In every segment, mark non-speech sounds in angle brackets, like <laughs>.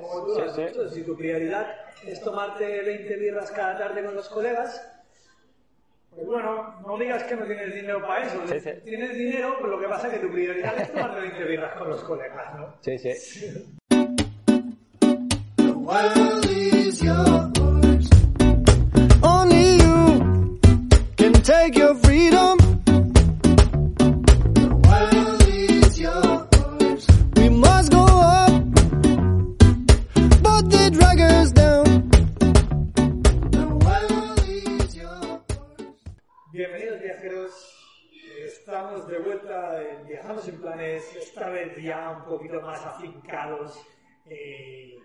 Como has sí, sí. dicho, Si tu prioridad es tomarte 20 birras cada tarde con los colegas, pues bueno, no digas que no tienes dinero para eso. Sí, sí. Tienes dinero, pero lo que pasa es que tu prioridad es tomarte 20 birras con los colegas, ¿no? Sí, sí. <laughs> estamos de vuelta en Viajamos en Planes, esta vez ya un poquito más afincados, eh,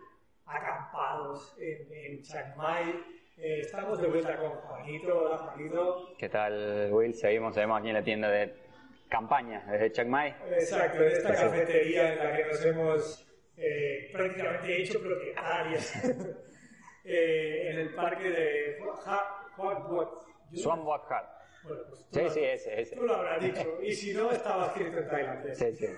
acampados en, en Chiang Mai. Eh, estamos de vuelta con Juanito, hola Juanito. ¿Qué tal, Will? Seguimos, seguimos aquí en la tienda de campaña desde Chiang Mai. Exacto, en esta cafetería en la que nos hemos eh, prácticamente hecho propietarios <laughs> eh, en el parque de Huat Huat. Bueno, pues tú Sí, lo- sí, ese, ese. Tú lo habrás dicho, y si no, estaba escrito en tailandés. Sí, sí. <laughs>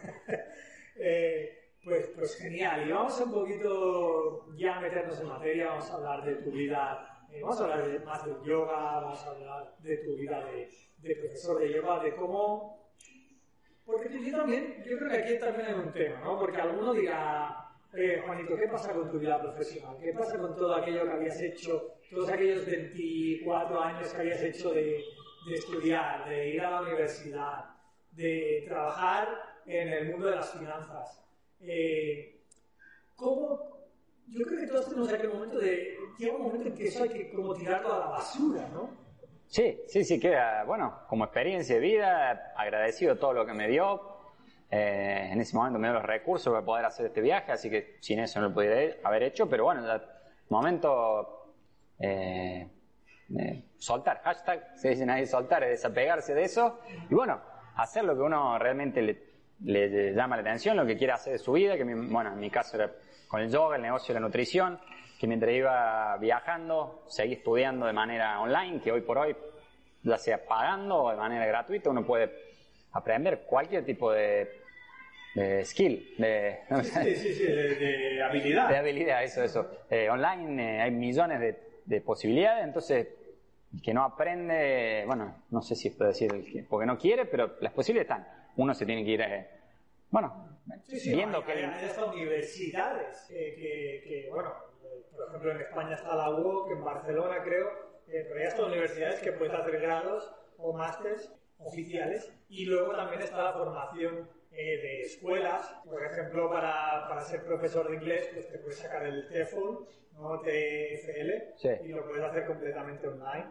Eh, pues, pues genial, y vamos un poquito ya a meternos en materia, vamos a hablar de tu vida, eh, vamos a hablar de- más del yoga, vamos a hablar de tu vida de, de profesor de yoga, de cómo... Porque yo también, yo creo que aquí también hay un tema, ¿no? Porque alguno dirá, eh, Juanito, ¿qué pasa con tu vida profesional? ¿Qué pasa con todo aquello que habías hecho, todos aquellos 24 años que habías hecho de, de estudiar, de ir a la universidad, de trabajar en el mundo de las finanzas? Eh, ¿Cómo? Yo creo que todos tenemos aquel momento de. Llega un momento en que eso hay que como tirarlo a la basura, ¿no? Sí, sí, sí, queda, bueno, como experiencia de vida, agradecido todo lo que me dio. Eh, en ese momento me dio los recursos para poder hacer este viaje, así que sin eso no lo podría haber hecho, pero bueno, ya, momento eh, eh, soltar, hashtag, se dice nadie soltar, es desapegarse de eso y bueno, hacer lo que uno realmente le, le llama la atención, lo que quiere hacer de su vida, que mi- bueno, en mi caso era con el yoga, el negocio de la nutrición, que mientras iba viajando, seguí estudiando de manera online, que hoy por hoy, ya sea pagando o de manera gratuita, uno puede aprender cualquier tipo de, de skill, de, Sí, sí, sí, de, de habilidad. de habilidad, eso, eso. Eh, online eh, hay millones de, de posibilidades, entonces el que no aprende, bueno, no sé si puedo decir el que- porque no quiere, pero las posibilidades están. Uno se tiene que ir, eh, bueno, Sí, sí, viendo hay, que... hay- hay hasta universidades eh, que, que, bueno, por ejemplo en España está la UOC, en Barcelona creo, eh, pero hay hasta universidades que puedes hacer grados o másters oficiales y luego también está la formación eh, de escuelas, por ejemplo para, para ser profesor de inglés pues te puedes sacar el TEFL, ¿no? TFL Sí. y lo puedes hacer completamente online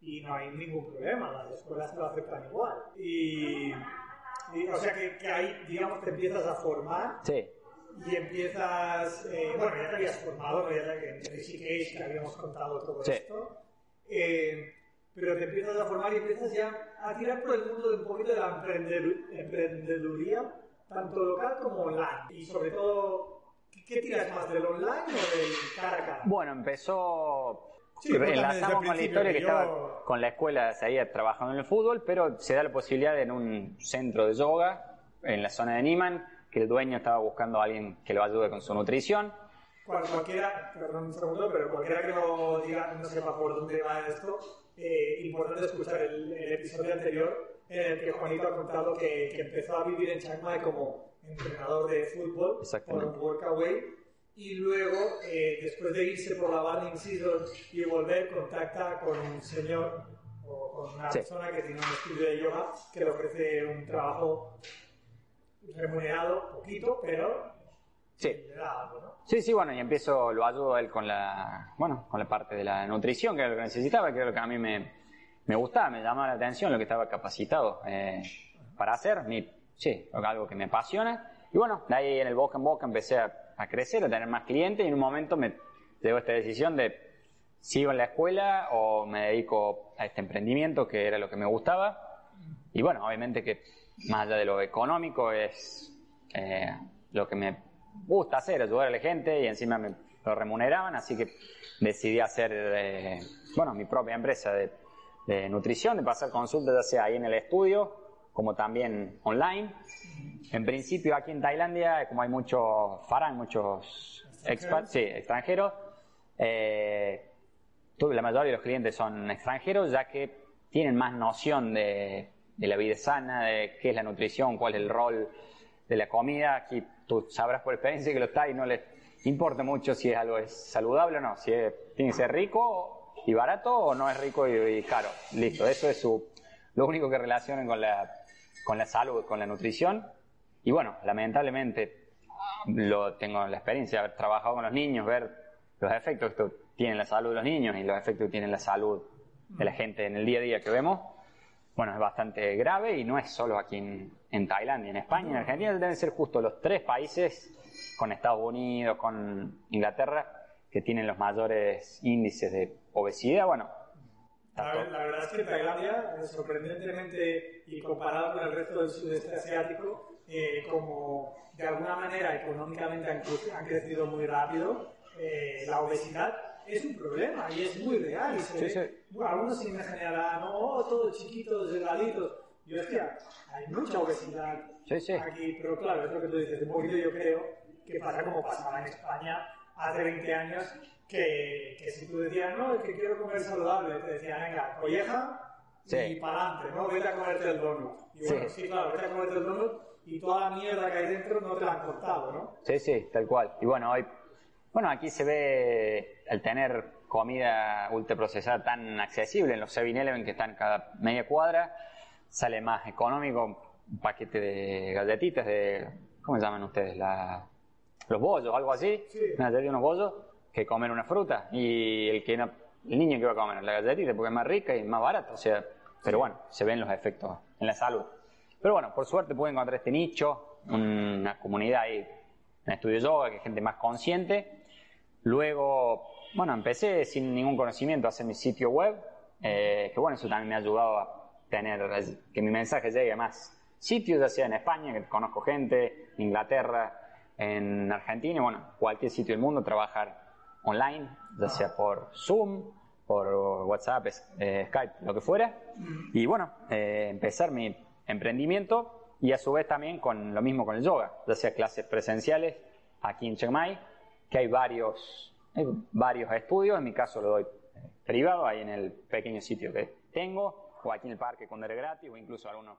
y no hay ningún problema, las escuelas te lo aceptan igual. Y, y, o sea que, que ahí, digamos, te empiezas a formar Sí, y empiezas, eh, bueno, ya te habías formado, ya en Rishikesh, que habíamos contado todo Sí. esto, eh, pero te empiezas a formar y empiezas ya a tirar por el mundo de un poquito de la emprendedu- emprendeduría, tanto local como online. Y sobre todo, ¿qué, qué tiras más, del online o del cara a cara? bueno, empezó... Sí, Enlazamos con la historia que yo- estaba con la escuela, seguía trabajando en el fútbol, pero se da la posibilidad en un centro de yoga en la zona de Niman, que el dueño estaba buscando a alguien que lo ayude con su nutrición. Cual- cualquiera, perdón un segundo, pero cualquiera que no diga, no sepa por dónde va esto, eh, importante escuchar el, el episodio anterior en el que Juanito ha contado que, que empezó a vivir en Chiang Mai como entrenador de fútbol por un workaway y luego, eh, después de irse por la Burning Season y volver, contacta con un señor o con una Sí. persona que tiene un estudio de yoga que le ofrece un trabajo remunerado, poquito, pero Sí. algo, ¿no? Sí, sí, bueno, y empiezo, lo ayudo a él con la, bueno, con la parte de la nutrición, que era lo que necesitaba, que era lo que a mí me, me gustaba, me llamaba la atención, lo que estaba capacitado eh, para hacer, mi, sí, algo que me apasiona. Y bueno, de ahí en el boca en boca empecé a, a crecer, a tener más clientes y en un momento me llegó esta decisión de sigo en la escuela o me dedico a este emprendimiento que era lo que me gustaba. Y bueno, obviamente que más allá de lo económico es eh, lo que me gusta hacer, ayudar a la gente y encima me lo remuneraban, así que decidí hacer, eh, bueno, mi propia empresa de, de nutrición, de pasar consultas ya sea ahí en el estudio como también online. En principio aquí en Tailandia, como hay muchos farán, muchos expats, sí, extranjeros, eh, la mayoría de los clientes son extranjeros, ya que tienen más noción de, de la vida sana, de qué es la nutrición, cuál es el rol de la comida. Aquí tú sabrás por experiencia que los Thai no les importa mucho si es algo es saludable o no, si es- tiene que ser rico y barato o no es rico y, y caro. Listo, eso es su, lo único que relacionan con la, con la salud, con la nutrición. Y bueno, lamentablemente lo tengo la experiencia de haber trabajado con los niños, ver los efectos que esto tiene en la salud de los niños y los efectos que tiene en la salud de la gente en el día a día que vemos. Bueno, es bastante grave y no es solo aquí en, en Tailandia, en España, en Argentina deben ser justo los tres países con Estados Unidos, con Inglaterra, que tienen los mayores índices de obesidad. Bueno, La, la verdad es que Tailandia, sorprendentemente y comparado con el resto del sudeste asiático, eh, como de alguna manera económicamente han, cre- han crecido muy rápido, eh, la obesidad es un problema y es muy real. Y se Sí, ve- bueno, algunos imaginarán, no, oh, todos chiquitos, delgaditos. Y hostia, hay mucha obesidad Sí, sí. aquí, pero claro, es lo que tú dices, un poquito yo creo que pasa como pasaba en España hace 20 años, que, que si tú decías, no, es que quiero comer saludable, te decían, venga, colleja Sí. y para adelante, ¿no? Vete a comerte el donut. Y bueno, Sí. sí. claro, vete a comerte el donut y toda la mierda que hay dentro no te la han cortado, ¿no? Sí, sí, tal cual. Y bueno, hoy, bueno, aquí se ve el tener comida ultraprocesada tan accesible en los 7-Eleven que están cada media cuadra, sale más económico un paquete de galletitas de, ¿cómo se llaman ustedes? La, los bollos, algo así, Sí. una galletita, unos bollos, que comer una fruta. Y el que no, el niño que va a comer la galletita porque es más rica y más barata, o sea, pero bueno, se ven los efectos en la salud. Pero bueno, por suerte pude encontrar este nicho, una comunidad ahí en estudio yoga, que es gente más consciente. Luego, bueno, empecé sin ningún conocimiento a hacer mi sitio web, eh, que bueno, eso también me ha ayudado a tener, que mi mensaje llegue a más sitios, ya sea en España, que conozco gente, en Inglaterra, en Argentina, y bueno, cualquier sitio del mundo, trabajar online, ya sea por Zoom, por WhatsApp, eh, Skype, lo que fuera. Y bueno, eh, empezar mi emprendimiento y a su vez también con lo mismo con el yoga, ya sea clases presenciales aquí en Chiang Mai, que hay varios, hay varios estudios, en mi caso lo doy eh, privado, ahí en el pequeño sitio que tengo, o aquí en el parque con gratis, o incluso algunos